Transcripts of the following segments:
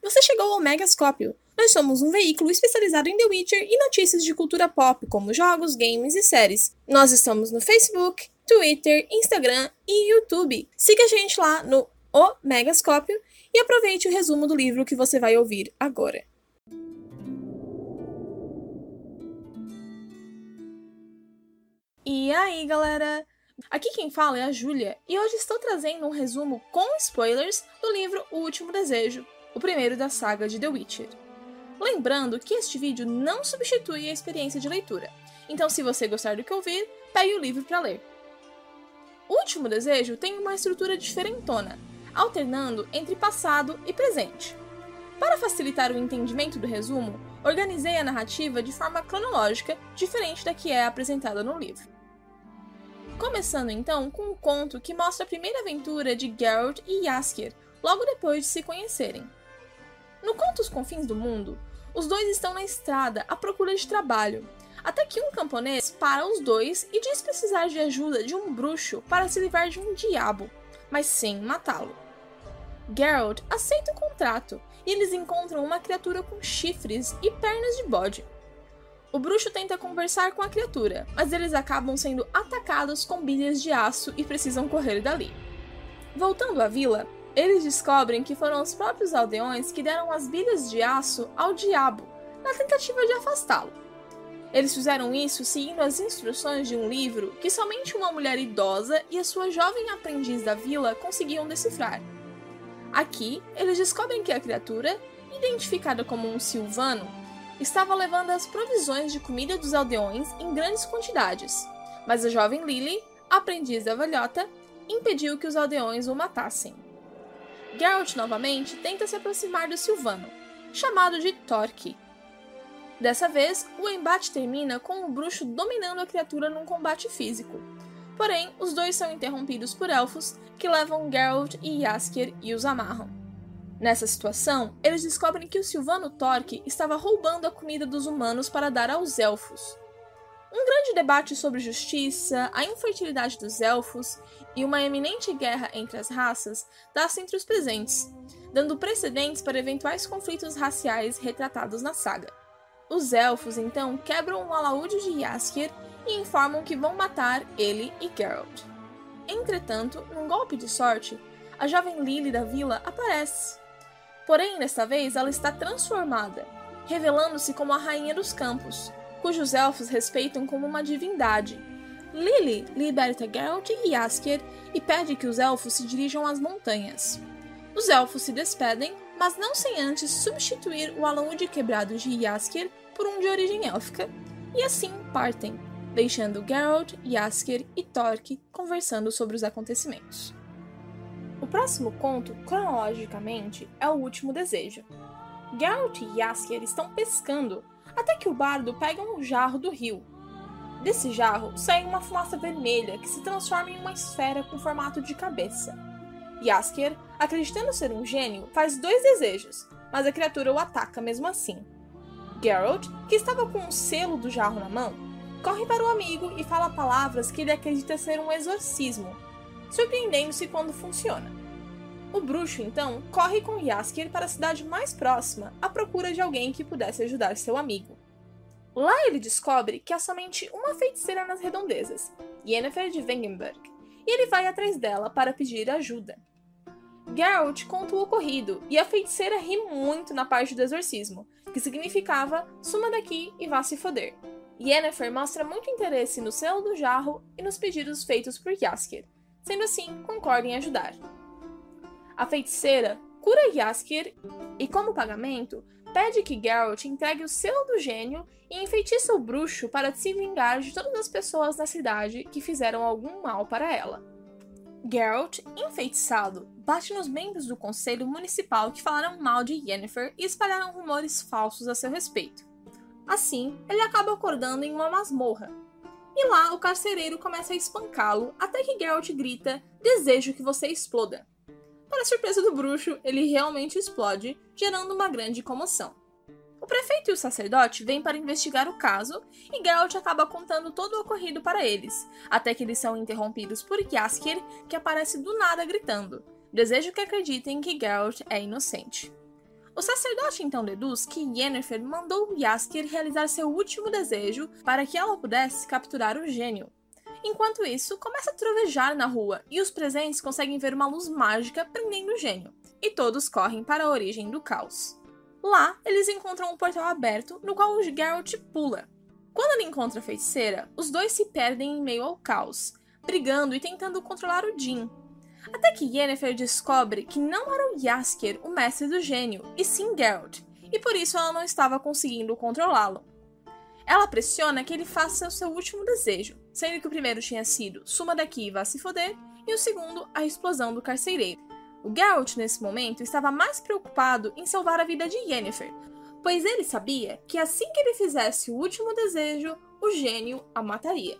Você chegou ao Megascópio. Nós somos um veículo especializado em The Witcher e notícias de cultura pop, como jogos, games e séries. Nós estamos no Facebook, Twitter, Instagram e YouTube. Siga a gente lá no O Megascópio e aproveite o resumo do livro que você vai ouvir agora. E aí, galera? Aqui quem fala é a Júlia, e hoje estou trazendo um resumo com spoilers do livro O Último Desejo, o primeiro da saga de The Witcher. Lembrando que este vídeo não substitui a experiência de leitura, então se você gostar do que ouvir, pegue o livro para ler. O Último Desejo tem uma estrutura diferentona, alternando entre passado e presente. Para facilitar o entendimento do resumo, organizei a narrativa de forma cronológica, diferente da que é apresentada no livro. Começando então com um conto que mostra a primeira aventura de Geralt e Jaskier, logo depois de se conhecerem. No conto Os Confins do Mundo, os dois estão na estrada à procura de trabalho, até que um camponês para os dois e diz precisar de ajuda de um bruxo para se livrar de um diabo, mas sem matá-lo. Geralt aceita o contrato e eles encontram uma criatura com chifres e pernas de bode. O bruxo tenta conversar com a criatura, mas eles acabam sendo atacados com bilhas de aço e precisam correr dali. Voltando à vila, eles descobrem que foram os próprios aldeões que deram as bilhas de aço ao diabo, na tentativa de afastá-lo. Eles fizeram isso seguindo as instruções de um livro que somente uma mulher idosa e a sua jovem aprendiz da vila conseguiam decifrar. Aqui, eles descobrem que a criatura, identificada como um Silvano, estava levando as provisões de comida dos aldeões em grandes quantidades, mas a jovem Lily, aprendiz da velhota, impediu que os aldeões o matassem. Geralt novamente tenta se aproximar do Silvano, chamado de Torque. Dessa vez, o embate termina com o bruxo dominando a criatura num combate físico. Porém, os dois são interrompidos por elfos que levam Geralt e Jaskier e os amarram. Nessa situação, eles descobrem que o Silvano Torque estava roubando a comida dos humanos para dar aos elfos. Um grande debate sobre justiça, a infertilidade dos elfos e uma eminente guerra entre as raças dá-se entre os presentes, dando precedentes para eventuais conflitos raciais retratados na saga. Os elfos então quebram o alaúde de Jaskier e informam que vão matar ele e Geralt. Entretanto, num golpe de sorte, a jovem Lily da vila aparece Porém, desta vez, ela está transformada, revelando-se como a rainha dos campos, cujos elfos respeitam como uma divindade. Lily liberta Geralt e Jaskier e pede que os elfos se dirijam às montanhas. Os elfos se despedem, mas não sem antes substituir o alaúde quebrado de Jaskier por um de origem élfica, e assim partem, deixando Geralt, Jaskier e Torque conversando sobre os acontecimentos. O próximo conto, cronologicamente, é O Último Desejo. Geralt e Jaskier estão pescando até que o bardo pega um jarro do rio. Desse jarro sai uma fumaça vermelha que se transforma em uma esfera com formato de cabeça. Jaskier, acreditando ser um gênio, faz dois desejos, mas a criatura o ataca mesmo assim. Geralt, que estava com o selo do jarro na mão, corre para o amigo e fala palavras que ele acredita ser um exorcismo, surpreendendo-se quando funciona. Bruxo, então, corre com Jaskier para a cidade mais próxima à procura de alguém que pudesse ajudar seu amigo. Lá ele descobre que há somente uma feiticeira nas redondezas, Yennefer de Wengenberg, e ele vai atrás dela para pedir ajuda. Geralt conta o ocorrido e a feiticeira ri muito na parte do exorcismo, que significava suma daqui e vá se foder. Yennefer mostra muito interesse no selo do jarro e nos pedidos feitos por Jaskier, Sendo assim, concorda em ajudar. A feiticeira cura Jaskier e, como pagamento, pede que Geralt entregue o selo do gênio e enfeitiça o bruxo para se vingar de todas as pessoas na cidade que fizeram algum mal para ela. Geralt, enfeitiçado, bate nos membros do conselho municipal que falaram mal de Yennefer e espalharam rumores falsos a seu respeito. Assim, ele acaba acordando em uma masmorra, e lá o carcereiro começa a espancá-lo até que Geralt grita: Desejo que você exploda. Para surpresa do bruxo, ele realmente explode, gerando uma grande comoção. O prefeito e o sacerdote vêm para investigar o caso e Geralt acaba contando todo o ocorrido para eles, até que eles são interrompidos por Jaskier, que aparece do nada gritando: Desejo que acreditem que Geralt é inocente. O sacerdote então deduz que Yennefer mandou Jaskier realizar seu último desejo para que ela pudesse capturar o gênio. Enquanto isso, começa a trovejar na rua e os presentes conseguem ver uma luz mágica prendendo o gênio, e todos correm para a origem do caos. Lá, eles encontram um portal aberto no qual o Geralt pula. Quando ele encontra a feiticeira, os dois se perdem em meio ao caos, brigando e tentando controlar o Jin, até que Yennefer descobre que não era o Jaskier o mestre do gênio, e sim Geralt, e por isso ela não estava conseguindo controlá-lo. Ela pressiona que ele faça o seu último desejo, sendo que o primeiro tinha sido suma daqui e vá se foder, e o segundo a explosão do carcereiro. O Geralt, nesse momento, estava mais preocupado em salvar a vida de Yennefer, pois ele sabia que assim que ele fizesse o último desejo, o gênio a mataria.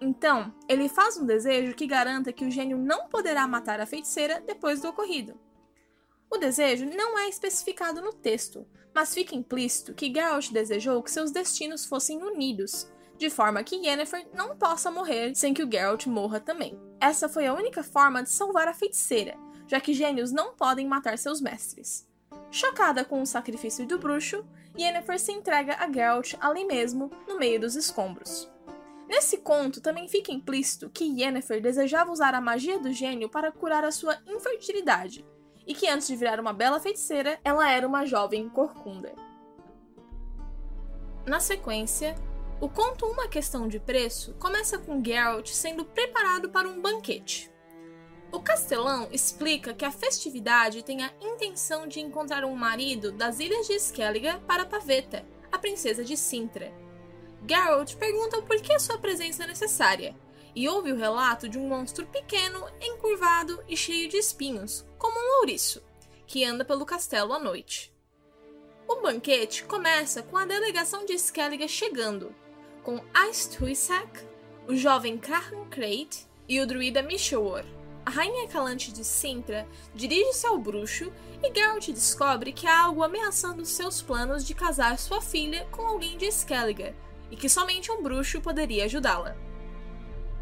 Então, ele faz um desejo que garanta que o gênio não poderá matar a feiticeira depois do ocorrido. O desejo não é especificado no texto, mas fica implícito que Geralt desejou que seus destinos fossem unidos, de forma que Yennefer não possa morrer sem que o Geralt morra também. Essa foi a única forma de salvar a feiticeira, já que gênios não podem matar seus mestres. Chocada com o sacrifício do bruxo, Yennefer se entrega a Geralt ali mesmo, no meio dos escombros. Nesse conto também fica implícito que Yennefer desejava usar a magia do gênio para curar a sua infertilidade, e que antes de virar uma bela feiticeira, ela era uma jovem corcunda. Na sequência, o conto Uma Questão de Preço começa com Geralt sendo preparado para um banquete. O castelão explica que a festividade tem a intenção de encontrar um marido das Ilhas de Skellige para Paveta, a princesa de Sintra, Geralt pergunta por que sua presença é necessária, e ouve o relato de um monstro pequeno, encurvado e cheio de espinhos, como um ouriço, que anda pelo castelo à noite. O banquete começa com a delegação de Skellige chegando, com Aisthuisak, o jovem Krahan Krayt e o druida Mishawar. A rainha calante de Sintra dirige-se ao bruxo e Geralt descobre que há algo ameaçando seus planos de casar sua filha com alguém de Skellige, e que somente um bruxo poderia ajudá-la.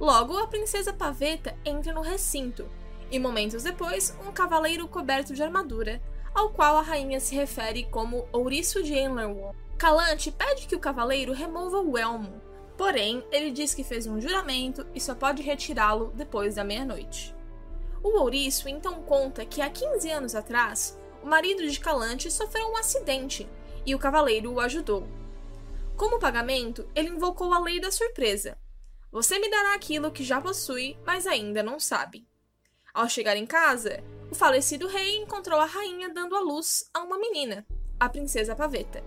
Logo, a princesa Paveta entra no recinto, e momentos depois, um cavaleiro coberto de armadura, ao qual a rainha se refere como Ouriço de Enlerwall. Calante pede que o cavaleiro remova o elmo, porém, ele diz que fez um juramento e só pode retirá-lo depois da meia-noite. O ouriço então conta que há 15 anos atrás, o marido de Calante sofreu um acidente e o cavaleiro o ajudou. Como pagamento, ele invocou a lei da surpresa. Você me dará aquilo que já possui, mas ainda não sabe. Ao chegar em casa, o falecido rei encontrou a rainha dando à luz a uma menina, a princesa Paveta.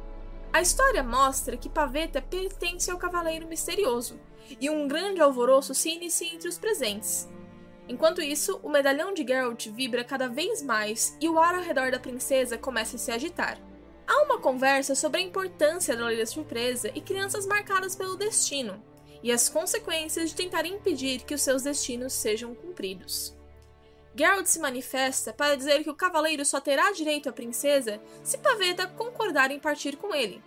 A história mostra que Paveta pertence ao cavaleiro misterioso, e um grande alvoroço se inicia entre os presentes. Enquanto isso, o medalhão de Geralt vibra cada vez mais e o ar ao redor da princesa começa a se agitar. Há uma conversa sobre a importância da da surpresa e crianças marcadas pelo destino, e as consequências de tentar impedir que os seus destinos sejam cumpridos. Geralt se manifesta para dizer que o cavaleiro só terá direito à princesa se Paveta concordar em partir com ele.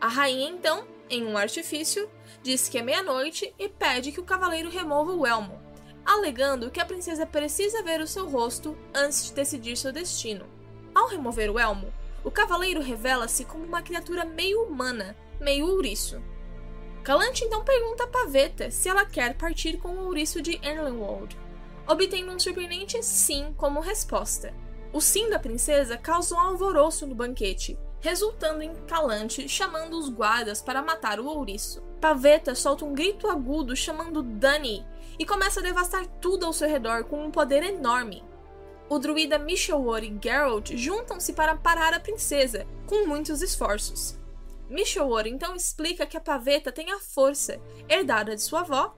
A rainha, então, em um artifício, diz que é meia-noite e pede que o cavaleiro remova o elmo, alegando que a princesa precisa ver o seu rosto antes de decidir seu destino. Ao remover o elmo, o cavaleiro revela-se como uma criatura meio humana, meio ouriço. Calante então pergunta a Paveta se ela quer partir com o ouriço de Erlenwald, obtendo um surpreendente sim como resposta. O sim da princesa causa um alvoroço no banquete, resultando em Calante chamando os guardas para matar o ouriço. Paveta solta um grito agudo chamando Dani e começa a devastar tudo ao seu redor com um poder enorme o druida Mishawar e Geralt juntam-se para parar a princesa, com muitos esforços. Mishawar então explica que a paveta tem a força, herdada de sua avó,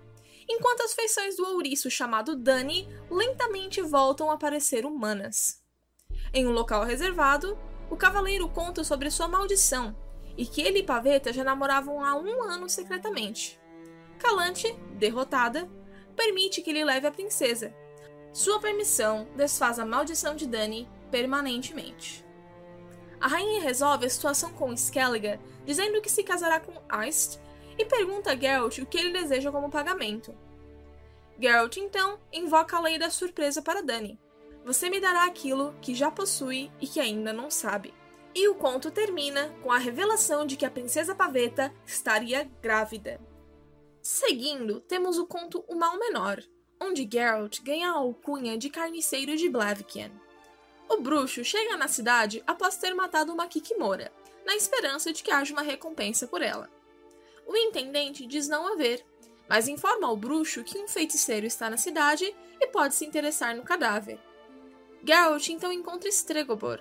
enquanto as feições do ouriço chamado Dani lentamente voltam a parecer humanas. Em um local reservado, o cavaleiro conta sobre sua maldição e que ele e Paveta já namoravam há um ano secretamente. Calante, derrotada, permite que ele leve a princesa, sua permissão desfaz a maldição de Dani permanentemente. A rainha resolve a situação com Skellige, dizendo que se casará com Aist e pergunta a Geralt o que ele deseja como pagamento. Geralt então invoca a lei da surpresa para Dani. você me dará aquilo que já possui e que ainda não sabe. E o conto termina com a revelação de que a princesa Paveta estaria grávida. Seguindo, temos o conto O Mal Menor, onde Geralt ganha a alcunha de carniceiro de Blaviken. O bruxo chega na cidade após ter matado uma Kikimora, na esperança de que haja uma recompensa por ela. O intendente diz não haver, mas informa ao bruxo que um feiticeiro está na cidade e pode se interessar no cadáver. Geralt então encontra Stregobor,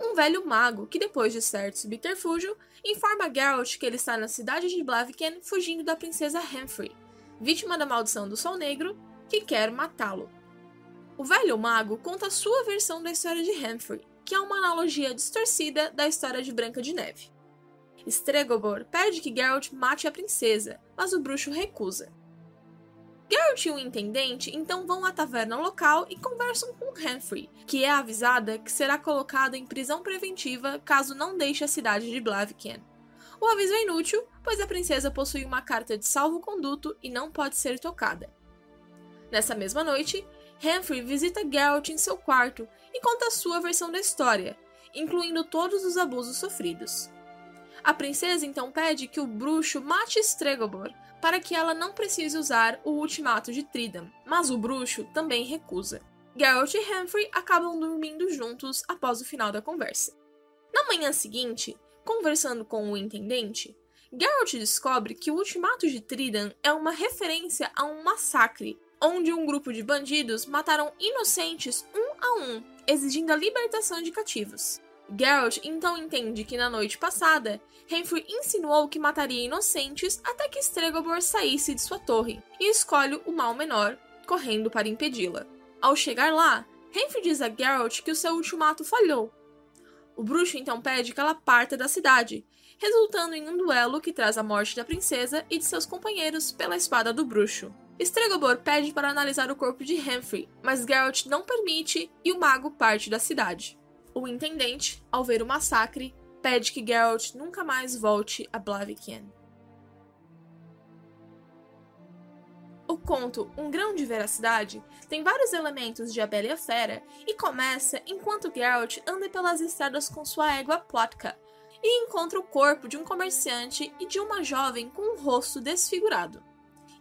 um velho mago que, depois de certo subterfúgio, informa Geralt que ele está na cidade de Blaviken fugindo da princesa Humphrey, vítima da maldição do Sol Negro, que quer matá-lo. O velho mago conta sua versão da história de Humphrey, que é uma analogia distorcida da história de Branca de Neve. Stregobor pede que Geralt mate a princesa, mas o bruxo recusa. Geralt e o intendente então vão à taverna local e conversam com Humphrey, que é avisada que será colocada em prisão preventiva caso não deixe a cidade de Blaviken. O aviso é inútil, pois a princesa possui uma carta de salvo-conduto e não pode ser tocada. Nessa mesma noite, Humphrey visita Geralt em seu quarto e conta a sua versão da história, incluindo todos os abusos sofridos. A princesa então pede que o bruxo mate Stregobor para que ela não precise usar o ultimato de Tridam, mas o bruxo também recusa. Geralt e Humphrey acabam dormindo juntos após o final da conversa. Na manhã seguinte, conversando com o intendente, Geralt descobre que o ultimato de Tridam é uma referência a um massacre, onde um grupo de bandidos mataram inocentes um a um, exigindo a libertação de cativos. Geralt então entende que na noite passada, Humphrey insinuou que mataria inocentes até que Stregobor saísse de sua torre, e escolhe o mal menor, correndo para impedi-la. Ao chegar lá, Humphrey diz a Geralt que o seu ultimato falhou. O bruxo então pede que ela parta da cidade, resultando em um duelo que traz a morte da princesa e de seus companheiros pela espada do bruxo. Stregobor pede para analisar o corpo de Humphrey, mas Geralt não permite e o mago parte da cidade. O intendente, ao ver o massacre, pede que Geralt nunca mais volte a Blaviken. O conto Um Grão de Veracidade tem vários elementos de A Bela e a Fera e começa enquanto Geralt anda pelas estradas com sua égua Plotka e encontra o corpo de um comerciante e de uma jovem com um rosto desfigurado.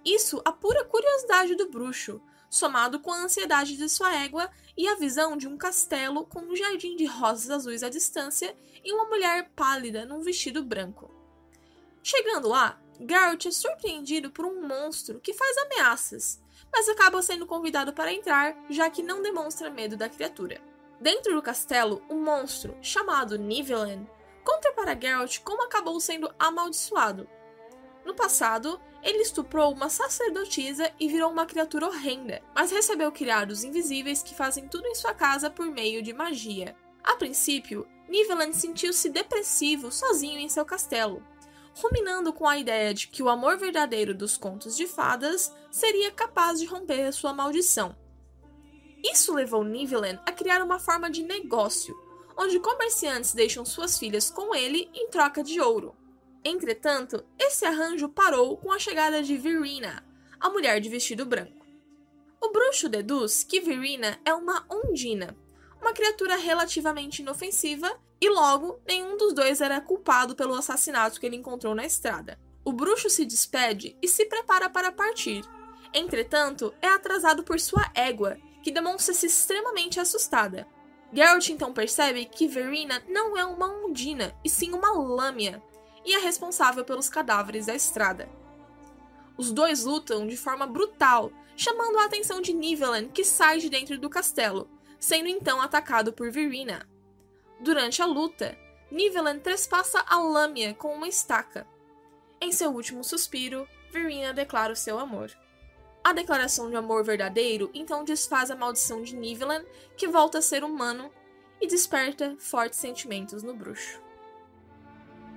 Isso a pura curiosidade do bruxo, somado com a ansiedade de sua égua e a visão de um castelo com um jardim de rosas azuis à distância e uma mulher pálida num vestido branco. Chegando lá, Geralt é surpreendido por um monstro que faz ameaças, mas acaba sendo convidado para entrar, já que não demonstra medo da criatura. Dentro do castelo, um monstro, chamado Nivellen, conta para Geralt como acabou sendo amaldiçoado. No passado, ele estuprou uma sacerdotisa e virou uma criatura horrenda, mas recebeu criados invisíveis que fazem tudo em sua casa por meio de magia. A princípio, Niveland sentiu-se depressivo sozinho em seu castelo, ruminando com a ideia de que o amor verdadeiro dos contos de fadas seria capaz de romper sua maldição. Isso levou Niveland a criar uma forma de negócio, onde comerciantes deixam suas filhas com ele em troca de ouro. Entretanto, esse arranjo parou com a chegada de Virina, a mulher de vestido branco. O bruxo deduz que Virina é uma ondina, uma criatura relativamente inofensiva, e logo nenhum dos dois era culpado pelo assassinato que ele encontrou na estrada. O bruxo se despede e se prepara para partir. Entretanto, é atrasado por sua égua, que demonstra-se extremamente assustada. Geralt então percebe que Verina não é uma ondina, e sim uma lâmina, e é responsável pelos cadáveres da estrada. Os dois lutam de forma brutal, chamando a atenção de Nivellen, que sai de dentro do castelo, sendo então atacado por Virina. Durante a luta, Nivellen trespassa a lâmina com uma estaca. Em seu último suspiro, Virina declara o seu amor. A declaração de amor verdadeiro então desfaz a maldição de Nivellen, que volta a ser humano e desperta fortes sentimentos no bruxo.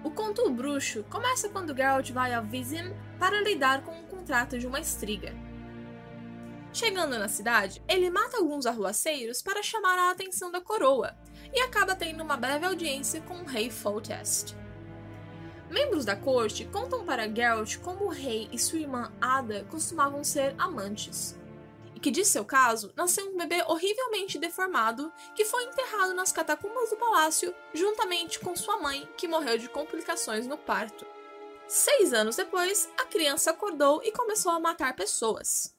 O conto O Bruxo começa quando Geralt vai a Vizim para lidar com o contrato de uma estriga. Chegando na cidade, ele mata alguns arruaceiros para chamar a atenção da coroa e acaba tendo uma breve audiência com o rei Foltest. Membros da corte contam para Geralt como o rei e sua irmã Ada costumavam ser amantes, que, de seu caso, nasceu um bebê horrivelmente deformado que foi enterrado nas catacumbas do palácio juntamente com sua mãe, que morreu de complicações no parto. Seis anos depois, a criança acordou e começou a matar pessoas.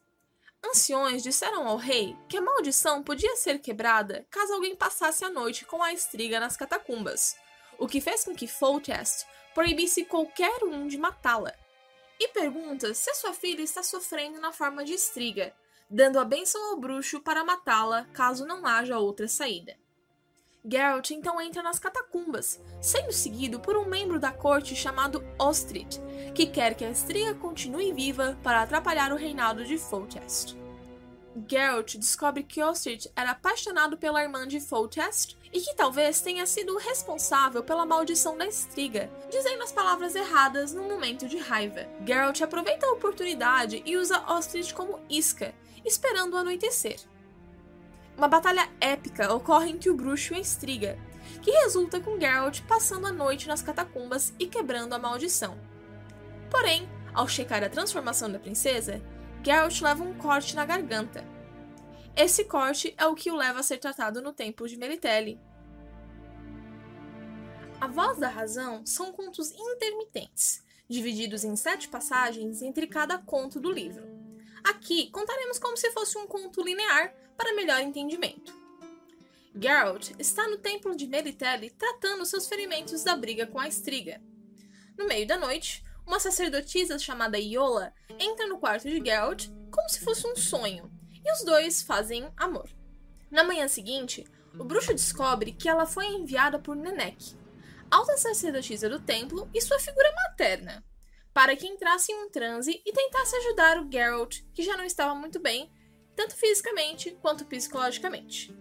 Anciões disseram ao rei que a maldição podia ser quebrada caso alguém passasse a noite com a estriga nas catacumbas, o que fez com que Foltest proibisse qualquer um de matá-la. E pergunta se sua filha está sofrendo na forma de estriga, dando a bênção ao bruxo para matá-la caso não haja outra saída. Geralt então entra nas catacumbas, sendo seguido por um membro da corte chamado Ostrid, que quer que a estriga continue viva para atrapalhar o reinado de Foltest. Geralt descobre que Ostrid era apaixonado pela irmã de Foltest e que talvez tenha sido o responsável pela maldição da estriga, dizendo as palavras erradas num momento de raiva. Geralt aproveita a oportunidade e usa Ostrid como isca, esperando o anoitecer. Uma batalha épica ocorre entre o bruxo e a estriga, que resulta com Geralt passando a noite nas catacumbas e quebrando a maldição. Porém, ao checar a transformação da princesa, Geralt leva um corte na garganta. Esse corte é o que o leva a ser tratado no Templo de Meritelli. A Voz da Razão são contos intermitentes, divididos em sete passagens entre cada conto do livro. Aqui contaremos como se fosse um conto linear para melhor entendimento. Geralt está no templo de Meritelli tratando seus ferimentos da briga com a estriga. No meio da noite, uma sacerdotisa chamada Iola entra no quarto de Geralt como se fosse um sonho, e os dois fazem amor. Na manhã seguinte, o bruxo descobre que ela foi enviada por Nenek, alta sacerdotisa do templo e sua figura materna, para que entrasse em um transe e tentasse ajudar o Geralt, que já não estava muito bem, tanto fisicamente quanto psicologicamente.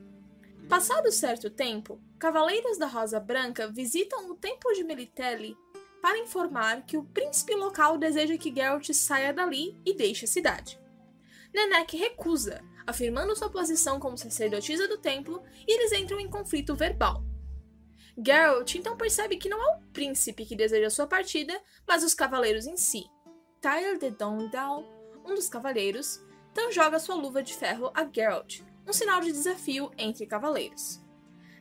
Passado certo tempo, cavaleiros da Rosa Branca visitam o templo de Melitelli para informar que o príncipe local deseja que Geralt saia dali e deixe a cidade. Nenek recusa, afirmando sua posição como sacerdotisa do templo, e eles entram em conflito verbal. Geralt então percebe que não é o príncipe que deseja sua partida, mas os cavaleiros em si. Tyler de Dondal, um dos cavaleiros, então joga sua luva de ferro a Geralt, um sinal de desafio entre cavaleiros.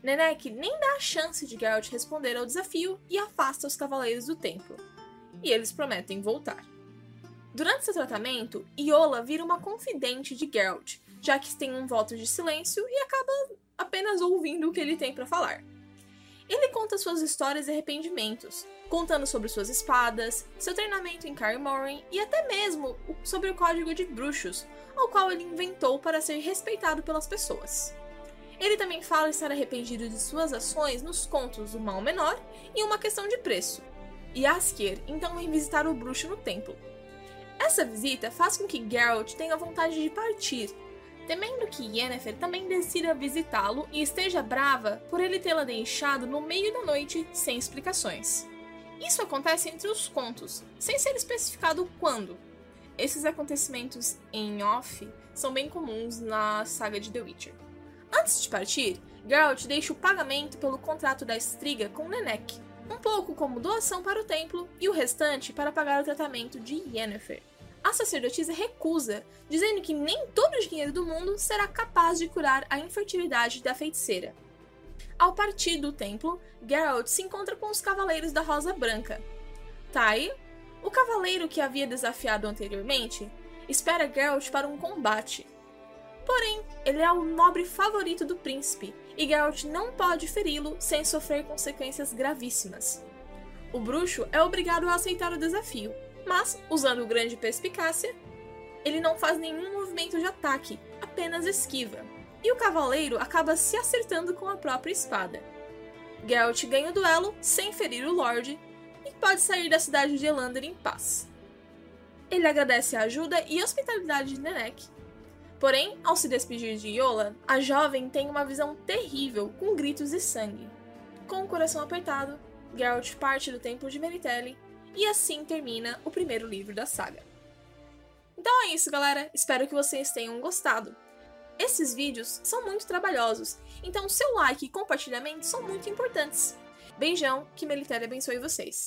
Nenek nem dá a chance de Geralt responder ao desafio e afasta os cavaleiros do templo. E eles prometem voltar. Durante seu tratamento, Iola vira uma confidente de Geralt, já que tem um voto de silêncio e acaba apenas ouvindo o que ele tem para falar. Ele conta suas histórias e arrependimentos, contando sobre suas espadas, seu treinamento em Kaer e até mesmo sobre o código de bruxos, ao qual ele inventou para ser respeitado pelas pessoas. Ele também fala estar arrependido de suas ações nos contos do Mal Menor e uma questão de preço. E Askier então vem visitar o bruxo no templo. Essa visita faz com que Geralt tenha vontade de partir temendo que Yennefer também decida visitá-lo e esteja brava por ele tê-la deixado no meio da noite sem explicações. Isso acontece entre os contos, sem ser especificado quando. Esses acontecimentos em off são bem comuns na saga de The Witcher. Antes de partir, Geralt deixa o pagamento pelo contrato da Estriga com Nenek, um pouco como doação para o templo e o restante para pagar o tratamento de Yennefer a sacerdotisa recusa, dizendo que nem todo o dinheiro do mundo será capaz de curar a infertilidade da feiticeira. Ao partir do templo, Geralt se encontra com os cavaleiros da Rosa Branca. Tai, o cavaleiro que havia desafiado anteriormente, espera Geralt para um combate. Porém, ele é o nobre favorito do príncipe e Geralt não pode feri-lo sem sofrer consequências gravíssimas. O bruxo é obrigado a aceitar o desafio, mas, usando grande perspicácia, ele não faz nenhum movimento de ataque, apenas esquiva. E o cavaleiro acaba se acertando com a própria espada. Geralt ganha o duelo sem ferir o Lorde e pode sair da cidade de Elander em paz. Ele agradece a ajuda e hospitalidade de Nenek. Porém, ao se despedir de Yola, a jovem tem uma visão terrível com gritos e sangue. Com o coração apertado, Geralt parte do templo de Meritelli e assim termina o primeiro livro da saga. Então é isso, galera. Espero que vocês tenham gostado. Esses vídeos são muito trabalhosos, então seu like e compartilhamento são muito importantes. Beijão, que Melitele abençoe vocês.